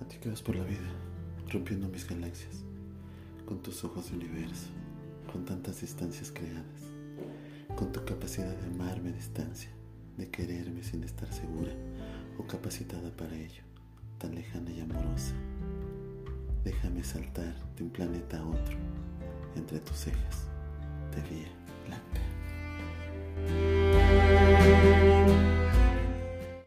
A ti que vas por la vida, rompiendo mis galaxias, con tus ojos de universo, con tantas distancias creadas, con tu capacidad de amarme a distancia, de quererme sin estar segura o capacitada para ello, tan lejana y amorosa. Déjame saltar de un planeta a otro, entre tus cejas,